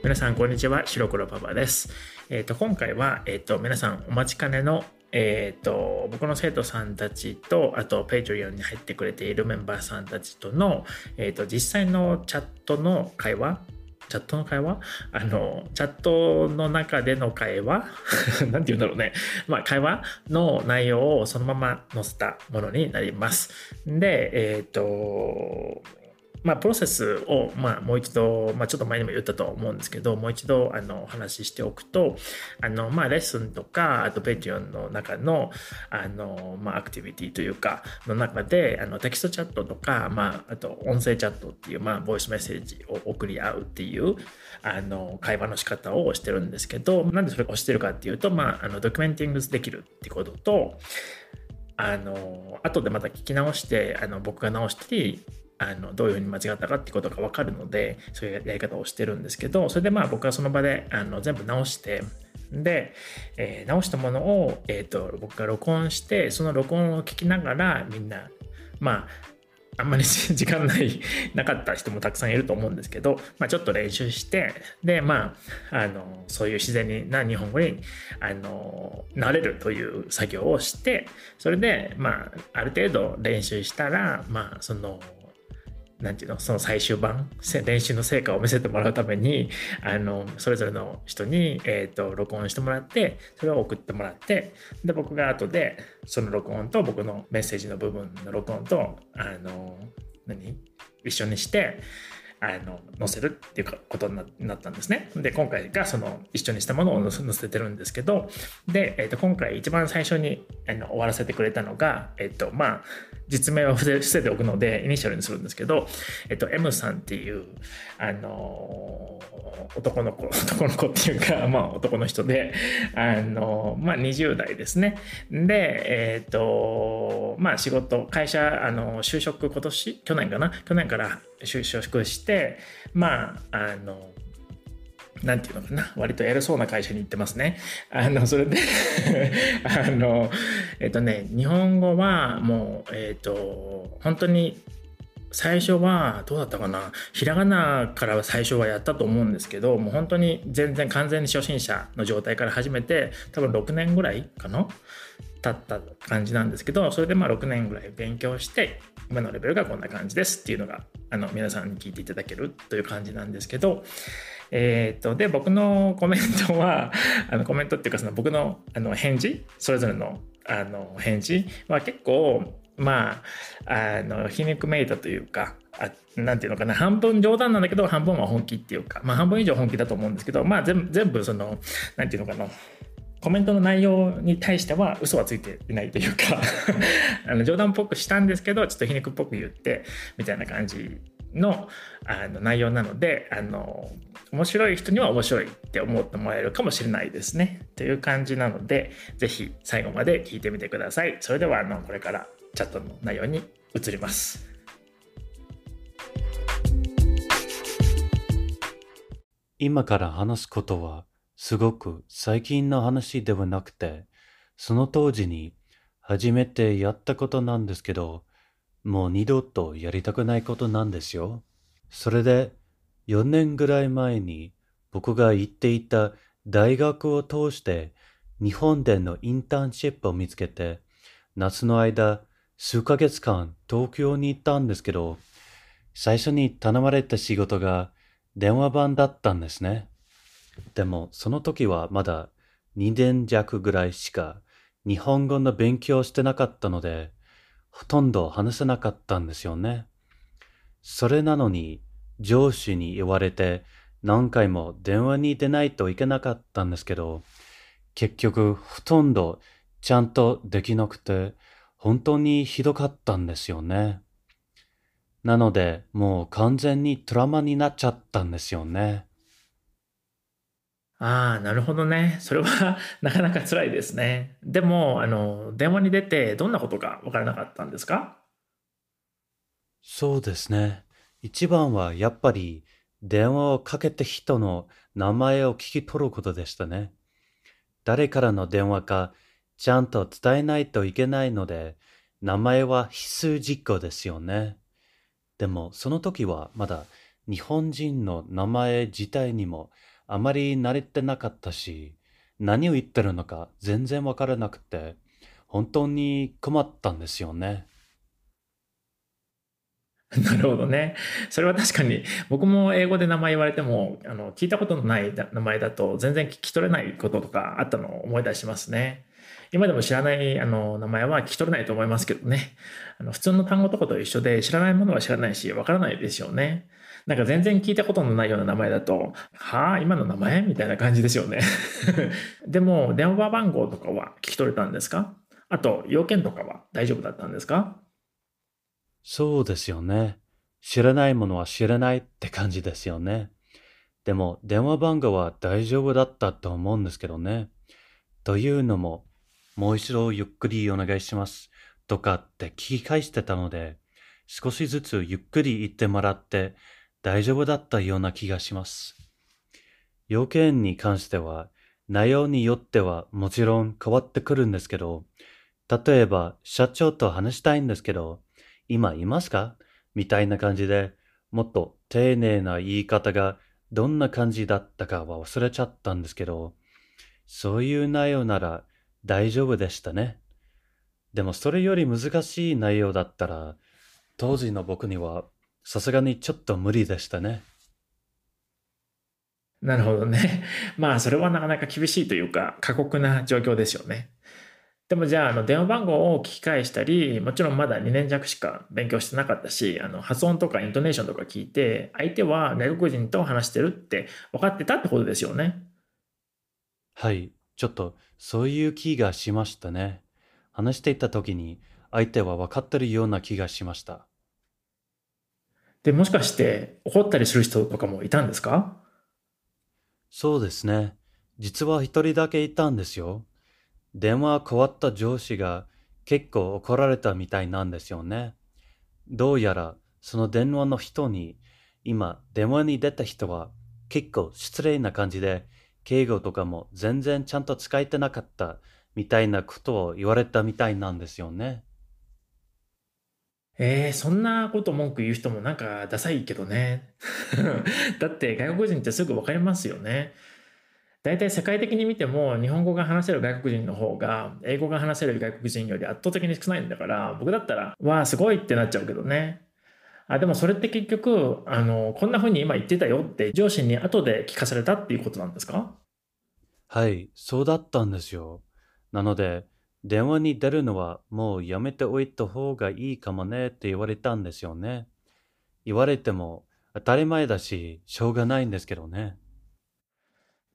皆さん、こんにちは。白黒パパです。えっ、ー、と、今回は、えっ、ー、と、皆さんお待ちかねの、えっ、ー、と、僕の生徒さんたちと、あと、Patreon に入ってくれているメンバーさんたちとの、えっ、と、実際のチャットの会話？チャットの会話？あの、チャットの中での会話？なんて言うんだろうね。まあ、会話の内容をそのまま載せたものになります。で、えっ、ー、と、まあ、プロセスを、まあ、もう一度、まあ、ちょっと前にも言ったと思うんですけど、もう一度、あの、お話ししておくと、あの、まあ、レッスンとか、あと、ペティオンの中の、あの、まあ、アクティビティというか、の中で、あの、テキストチャットとか、まあ、あと、音声チャットっていう、まあ、ボイスメッセージを送り合うっていう、あの、会話の仕方をしてるんですけど、なんでそれをしてるかっていうと、まあ、あの、ドキュメンティングできるってことと、あの、後でまた聞き直して、あの、僕が直したり、あのどういうふうに間違ったかってことが分かるのでそういうやり方をしてるんですけどそれでまあ僕はその場であの全部直してで、えー、直したものを、えーと、僕が録音してその録音を聞きながらみんなまああんまり 時間ないなかった人もたくさんいると思うんですけど、まあ、ちょっと練習してでまああのそういう自然にな日本語にあの慣れるという作業をしてそれでまあある程度練習したらまあそのなんていうのその最終版練習の成果を見せてもらうためにあのそれぞれの人に、えーと、録音してもらってそれを送ってもらってで僕が後でその録音と僕のメッセージの部分の録音とあの何？一緒にしてあの載せるっていうことになったんですね。で、今回がその一緒にしたものを載せてるんですけど、で、えー、と今回一番最初にあの終わらせてくれたのが、え、ー、と、まあ、実名を伏せておくので、イニシャルにするんですけど、え、ー、と、M さんっていう、あの男の子、男の子っていうか、まあ、男の人で、あのまあ、20代ですね。で、えっ、と、まあ、仕事、会社、あの就職今年、去年かな？去年から就職して、まあ、あの、なんていうのかな、割と偉そうな会社に行ってますね。あの、それで あの、えっとね、日本語はもう、えっと、本当に最初はどうだったかなひらがなから最初はやったと思うんですけどもう本当に全然完全に初心者の状態から始めて多分6年ぐらいかな経った感じなんですけどそれでまあ6年ぐらい勉強して今のレベルがこんな感じですっていうのがあの皆さんに聞いていただけるという感じなんですけどえっ、とで僕のコメントは あのコメントっていうかその僕のあの返事それぞれのあの返事は結構まあ、あの皮肉めいたというかあなんていうのかな半分冗談なんだけど半分は本気っていうか、まあ、半分以上本気だと思うんですけど、まあ、全全部そのなんていうのかなコメントの内容に対しては嘘はついていないというか あの冗談っぽくしたんですけどちょっと皮肉っぽく言ってみたいな感じのあの内容なのであの面白い人には面白いって思ってもらえるかもしれないですね。という感じなので是非最後まで聞いてみてください。それではあのこれからチャットの内容に移ります。今から話すことはすごく最近の話ではなくて、その当時に初めてやったことなんですけど、もう二度とやりたくないことなんですよ。それで4年ぐらい前に僕が行っていた大学を通して日本でのインターンシップを見つけて、夏の間数ヶ月間東京に行ったんですけど、最初に頼まれた仕事が電話番だったんですね。でも、その時はまだ2年弱ぐらいしか日本語の勉強してなかったので、ほとんど話せなかったんですよね。それなのに、上司に言われて何回も電話に出ないといけなかったんですけど、結局ほとんどちゃんとできなくて、本当にひどかったんですよね。なので、もう完全にトラマになっちゃったんですよね。ああ、なるほどね。それは なかなか辛いですね。でも、あの、電話に出てどんなことが分からなかったんですか？そうですね。一番はやっぱり電話をかけた人の名前を聞き取ることでしたね。誰からの電話かちゃんと伝えないといけないので、名前は必須実行ですよね。でもその時はまだ日本人の名前自体にもあまり慣れてなかったし、何を言ってるのか全然わからなくて、本当に困ったんですよね。なるほどね。それは確かに僕も英語で名前言われてもあの聞いたことのない名前だと全然聞き取れないこととかあったのを思い出しますね。今でも知らないあの名前は聞き取れないと思いますけどね。あの普通の単語とかと一緒で知らないものは知らないしわからないですよね。なんか全然聞いたことのないような名前だと、はあ、今の名前？みたいな感じですよね。でも電話番号とかは聞き取れたんですか？あと要件とかは大丈夫だったんですか？そうですよね。知らないものは知らないって感じですよね。でも電話番号は大丈夫だったと思うんですけどね。というのも、もう一度ゆっくりお願いしますとかって聞き返してたので、少しずつゆっくり言ってもらって大丈夫だったような気がします。要件に関しては、内容によってはもちろん変わってくるんですけど、例えば社長と話したいんですけど、今いますか？みたいな感じで、もっと丁寧な言い方がどんな感じだったかは忘れちゃったんですけど、そういう内容なら大丈夫でしたね。でもそれより難しい内容だったら、当時の僕にはさすがにちょっと無理でしたね。なるほどね。まあそれはなかなか厳しいというか過酷な状況ですよね。でもじゃあ、あの、電話番号を聞き返したり、もちろんまだ2年弱しか勉強してなかったし、あの、発音とかイントネーションとか聞いて、相手は外国人と話してるって分かってたってことですよね。はい。ちょっと、そういう気がしましたね。話していた時に、相手は分かってるような気がしました。で、もしかして怒ったりする人とかもいたんですか？そうですね。実は一人だけいたんですよ。電話変わった上司が結構怒られたみたいなんですよね。どうやらその電話の人に今電話に出た人は結構失礼な感じで敬語とかも全然ちゃんと使えてなかったみたいなことを言われたみたいなんですよね。えー、そんなこと文句言う人もなんかダサいけどね。だって外国人ってすぐ分かりますよね。大体世界的に見ても日本語が話せる外国人の方が英語が話せる外国人より圧倒的に少ないんだから僕だったらわあすごいってなっちゃうけどねあでもそれって結局あのこんな風に今言ってたよって上司に後で聞かされたっていうことなんですか？はいそうだったんですよなので電話に出るのはもうやめておいた方がいいかもねって言われたんですよね言われても当たり前だししょうがないんですけどね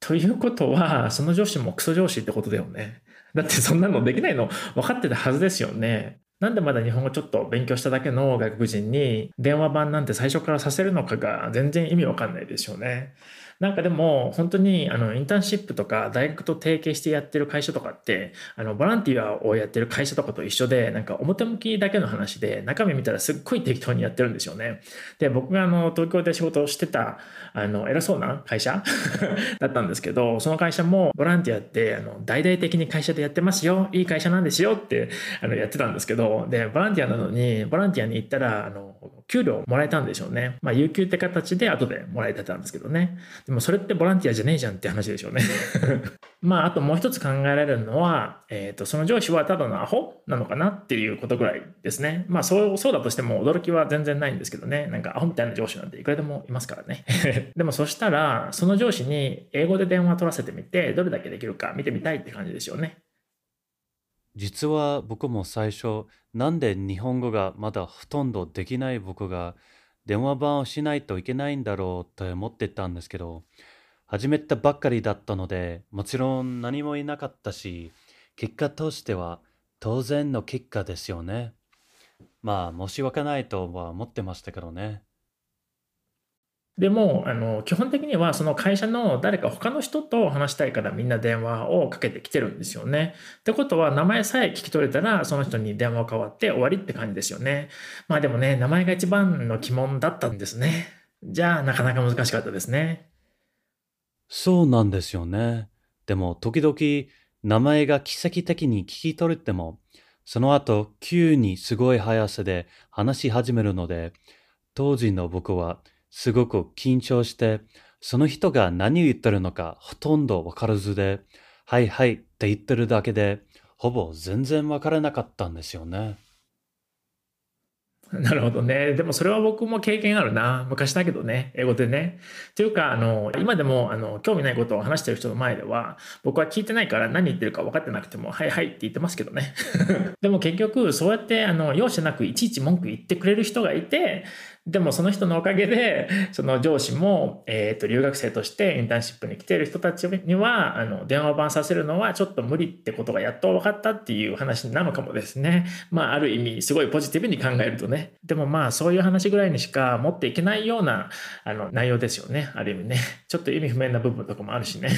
ということは、その上司もクソ上司ってことだよね。だってそんなのできないの分かってたはずですよね。なんでまだ日本語ちょっと勉強しただけの外国人に電話番なんて最初からさせるのかが全然意味わかんないですよね。なんかでも本当にあのインターンシップとか大学と提携してやってる会社とかってあのボランティアをやってる会社とかと一緒でなんか表向きだけの話で中身見たらすっごい適当にやってるんですよね。で僕があの東京で仕事をしてたあの偉そうな会社 だったんですけどその会社もボランティアってあの大々的に会社でやってますよいい会社なんですよってあのやってたんですけどでボランティアなのにボランティアに行ったらあの給料もらえたんでしょうね。まあ有給って形で後でもらえてたんですけどね。でもそれってボランティアじゃねえじゃんって話でしょうね まあ、あともう一つ考えられるのは、えっ、ー、と、その上司はただのアホなのかなっていうことぐらいですね。まあ、そう、そうだとしても驚きは全然ないんですけどね。なんかアホみたいな上司なんていくらでもいますからね。でもそしたら、その上司に英語で電話取らせてみて、どれだけできるか見てみたいって感じですよね。実は僕も最初、なんで日本語がまだほとんどできない僕が電話番をしないといけないんだろうと思ってたんですけど、始めたばっかりだったので、もちろん何もいなかったし、結果としては当然の結果ですよね。まあ、申し訳ないとは思ってましたけどね。でも、あの、基本的にはその会社の誰か他の人と話したいからみんな電話をかけてきてるんですよね。ってことは、名前さえ聞き取れたら、その人に電話を代わって終わりって感じですよね。まあでもね、名前が一番の鬼門だったんですね。じゃあ、なかなか難しかったですね。そうなんですよね。でも時々名前が奇跡的に聞き取れても、その後急にすごい速さで話し始めるので、当時の僕はすごく緊張して、その人が何を言ってるのかほとんどわからずで、はいはいって言ってるだけで、ほぼ全然わからなかったんですよね。なるほどね。でもそれは僕も経験あるな。昔だけどね、英語でね。というか、あの、今でも、あの、興味ないことを話してる人の前では、僕は聞いてないから何言ってるか分かってなくても、はいはいって言ってますけどね。でも結局、そうやって、あの、容赦なくいちいち文句言ってくれる人がいて、でもその人のおかげで、その上司も、えっ、ー、と、留学生としてインターンシップに来ている人たちには、あの、電話番させるのはちょっと無理ってことがやっと分かったっていう話なのかもですね。まあ、ある意味、すごいポジティブに考えるとね。でもまあ、そういう話ぐらいにしか持っていけないような、あの、内容ですよね。ある意味ね。ちょっと意味不明な部分とかもあるしね。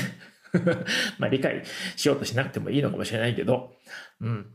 まあ、理解しようとしなくてもいいのかもしれないけど。うん。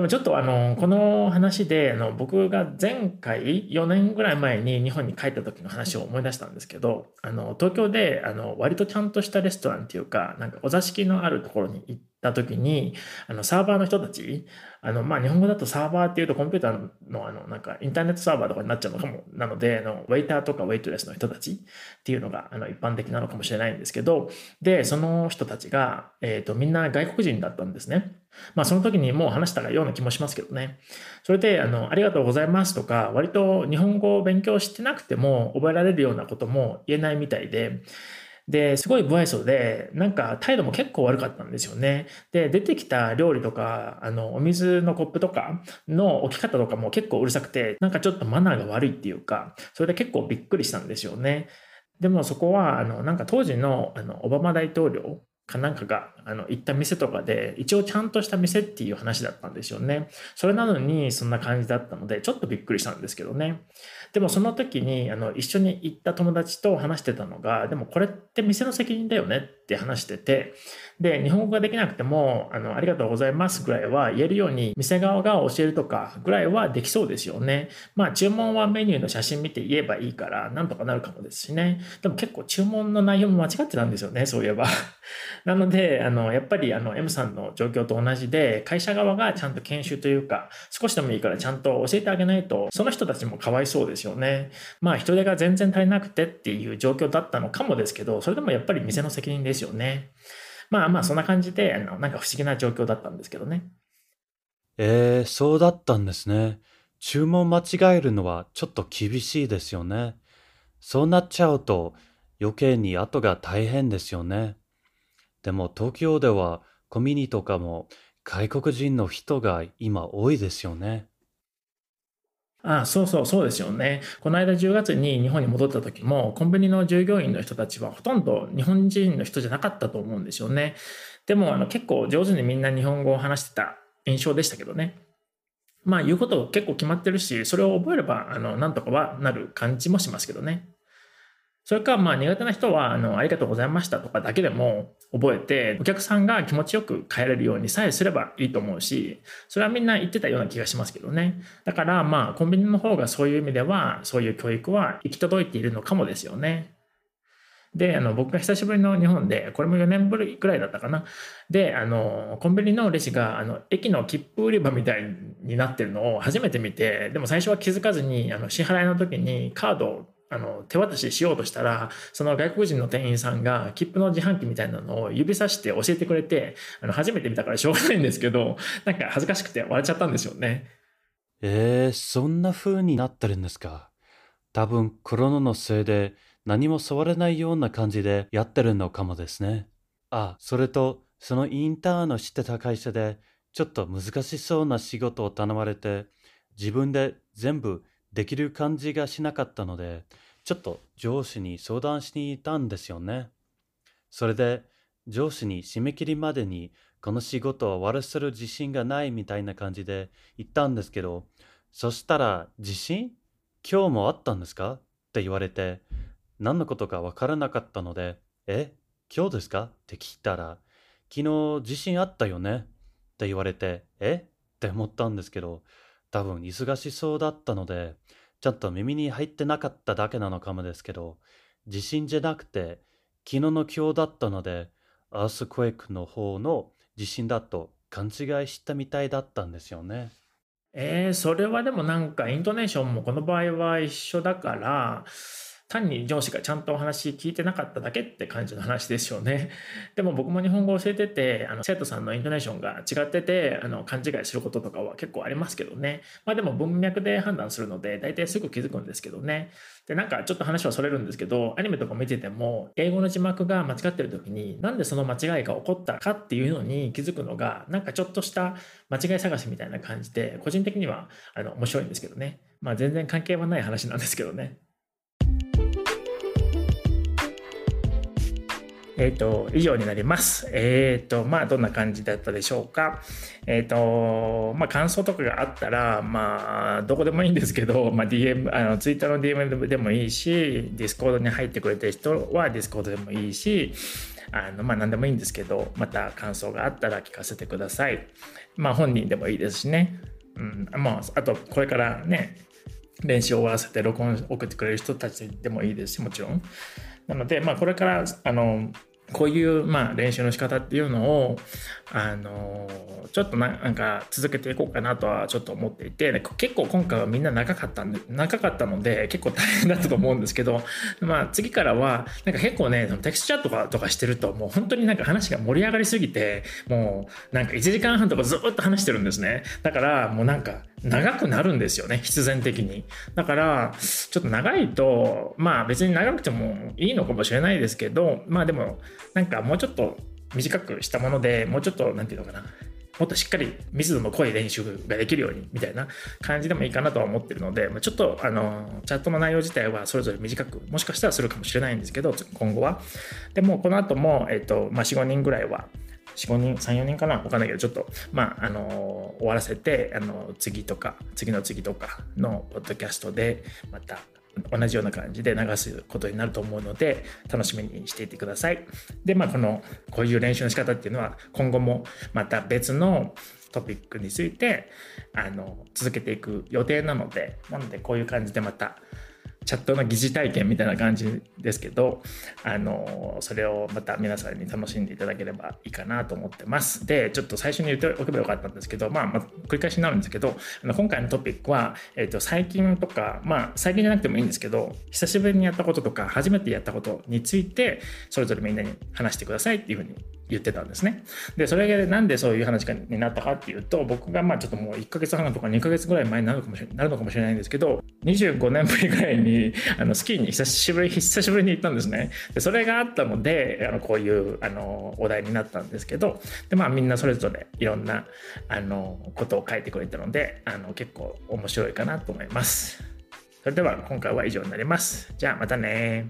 でもちょっとあの、この話で、あの、僕が前回4年ぐらい前に日本に帰った時の話を思い出したんですけど、あの、東京で、あの、割とちゃんとしたレストランっていうか、なんかお座敷のあるところに行った時に、あの、サーバーの人たち、あの、まあ、日本語だとサーバーっていうとコンピューターの、あの、なんかインターネットサーバーとかになっちゃうのかも、なので、あの、ウェイターとかウェイトレスの人たちっていうのが、あの、一般的なのかもしれないんですけど、で、その人たちが、えっ、ー、と、みんな外国人だったんですね。まあ、その時にもう話したような気もしますけどね。それで、あの、ありがとうございますとか、割と日本語を勉強してなくても覚えられるようなことも言えないみたいで、で、すごい不愛想で、なんか態度も結構悪かったんですよね。で、出てきた料理とか、あの、お水のコップとかの置き方とかも結構うるさくて、なんかちょっとマナーが悪いっていうか、それで結構びっくりしたんですよね。でもそこは、あの、なんか当時の、あの、オバマ大統領かなんかがあの行った店とかで一応ちゃんとした店っていう話だったんですよね。それなのにそんな感じだったのでちょっとびっくりしたんですけどね。でもその時にあの一緒に行った友達と話してたのがでもこれって店の責任だよねって話しててで日本語ができなくてもあのありがとうございますぐらいは言えるように店側が教えるとかぐらいはできそうですよね。まあ注文はメニューの写真見て言えばいいからなんとかなるかもですしね。でも結構注文の内容も間違ってたんですよねそういえば。なのであのやっぱりあの M さんの状況と同じで会社側がちゃんと研修というか少しでもいいからちゃんと教えてあげないとその人たちもかわいそうですよね。まあ人手が全然足りなくてっていう状況だったのかもですけど、それでもやっぱり店の責任ですよね。まあまあそんな感じで、あのなんか不思議な状況だったんですけどね。えー、そうだったんですね。注文間違えるのはちょっと厳しいですよね。そうなっちゃうと余計に後が大変ですよね。でも東京ではコミュニとかも外国人の人が今多いですよね。ああそうそう、そうですよね。この間10月に日本に戻った時も、コンビニの従業員の人たちはほとんど日本人の人じゃなかったと思うんですよね。でも、あの結構上手にみんな日本語を話してた印象でしたけどね。まあ言うこと結構決まってるし、それを覚えれば、あの、なんとかはなる感じもしますけどね。それか、まあ苦手な人は、あの、ありがとうございましたとかだけでも覚えて、お客さんが気持ちよく帰れるようにさえすればいいと思うし、それはみんな言ってたような気がしますけどね。だから、まあ、コンビニの方がそういう意味では、そういう教育は行き届いているのかもですよね。で、あの、僕が久しぶりの日本で、これも4年ぶりくらいだったかな。で、あの、コンビニのレジが、あの、駅の切符売り場みたいになってるのを初めて見て、でも最初は気づかずに、あの、支払いの時にカードをあの、手渡ししようとしたら、その外国人の店員さんが切符の自販機みたいなのを指さして教えてくれて、あの、初めて見たからしょうがないんですけど、なんか恥ずかしくて笑っちゃったんですよね。えー、そんな風になってるんですか？多分コロナのせいで何も触れないような感じでやってるのかもですね。あ、それと、そのインターンの知ってた会社で、ちょっと難しそうな仕事を頼まれて、自分で全部できる感じがしなかったので、ちょっと上司に相談しに行ったんですよね。それで上司に締め切りまでにこの仕事を終わらせる自信がないみたいな感じで言ったんですけど、そしたら自信？今日もあったんですか？って言われて、何のことかわからなかったので、え？今日ですか？って聞いたら、昨日自信あったよね？って言われて、え？って思ったんですけど、多分忙しそうだったので、ちゃんと耳に入ってなかっただけなのかもですけど、地震じゃなくて、昨日の今日だったので、アースクエイクの方の地震だと勘違いしたみたいだったんですよね。えー、それはでもなんかイントネーションもこの場合は一緒だから、単に上司がちゃんとお話聞いてなかっただけって感じの話ですよね。でも僕も日本語を教えてて、あの生徒さんのイントネーションが違ってて、あの勘違いすることとかは結構ありますけどね。まあでも文脈で判断するので、大体すぐ気づくんですけどね。で、なんかちょっと話はそれるんですけど、アニメとか見てても、英語の字幕が間違ってる時に、なんでその間違いが起こったかっていうのに気づくのが、なんかちょっとした間違い探しみたいな感じで、個人的にはあの面白いんですけどね。まあ全然関係はない話なんですけどね。えっ、ー、と、以上になります。えっ、ー、と、まあ、どんな感じだったでしょうか。えっ、ー、と、まあ、感想とかがあったら、まあ、どこでもいいんですけど、まあ、DM、あの、Twitter の DM でもいいし、Discord に入ってくれてる人は Discord でもいいし、あの、まあ、何でもいいんですけど、また感想があったら聞かせてください。まあ、本人でもいいですしね。うん、まあ、あと、これからね、練習を終わらせて録音送ってくれる人たちでもいいですし、もちろん。なので、まあ、これから、あの、こういう、まあ、練習の仕方っていうのを、あのちょっとなんか続けていこうかなとはちょっと思っていて、結構今回はみんな長かったんで、長かったので結構大変だったと思うんですけど、まあ次からは、なんか結構ね、テクスチャーとかとかしてるともう本当になんか話が盛り上がりすぎて、もうなんか1時間半とかずっと話してるんですね。だからもうなんか長くなるんですよね、必然的に。だから、ちょっと長いと、まあ別に長くてもいいのかもしれないですけど、まあでも、なんかもうちょっと短くしたものでもうちょっと何て言うのかなもっとしっかり密度の濃い練習ができるようにみたいな感じでもいいかなとは思ってるので、ちょっとあのチャットの内容自体はそれぞれ短くもしかしたらするかもしれないんですけど今後はでもこの後も、えっとまあ、45人ぐらいは4、5人、3、4人かな？わかんないけど、ちょっと、まあ、あの、終わらせて、あの、次とか、次の次とかのポッドキャストで、また同じような感じで流すことになると思うので楽しみにしていてください。でまあこのこういう練習の仕方っていうのは今後もまた別のトピックについてあの続けていく予定なのでなのでこういう感じでまたチャットの疑似体験みたいな感じですけど、あの、それをまた皆さんに楽しんでいただければいいかなと思ってます。で、ちょっと最初に言っておけばよかったんですけど、まあ、まあ、繰り返しになるんですけど、あの今回のトピックは、えっ、ー、と、最近とか、まあ、最近じゃなくてもいいんですけど、久しぶりにやったこととか、初めてやったことについて、それぞれみんなに話してくださいっていうふうに言ってたんですね。で、それでなんでそういう話になったかっていうと、僕がまあちょっともう1ヶ月半とか2ヶ月ぐらい前になるかもしれなるのかもしれないんですけど、25年ぶりぐらいにあのスキーに久しぶり、久しぶりに行ったんですね。で、それがあったので、あのこういうあのお題になったんですけど、で、まあみんなそれぞれいろんなあのことを書いてくれたので、あの結構面白いかなと思います。それでは今回は以上になります。じゃあまたね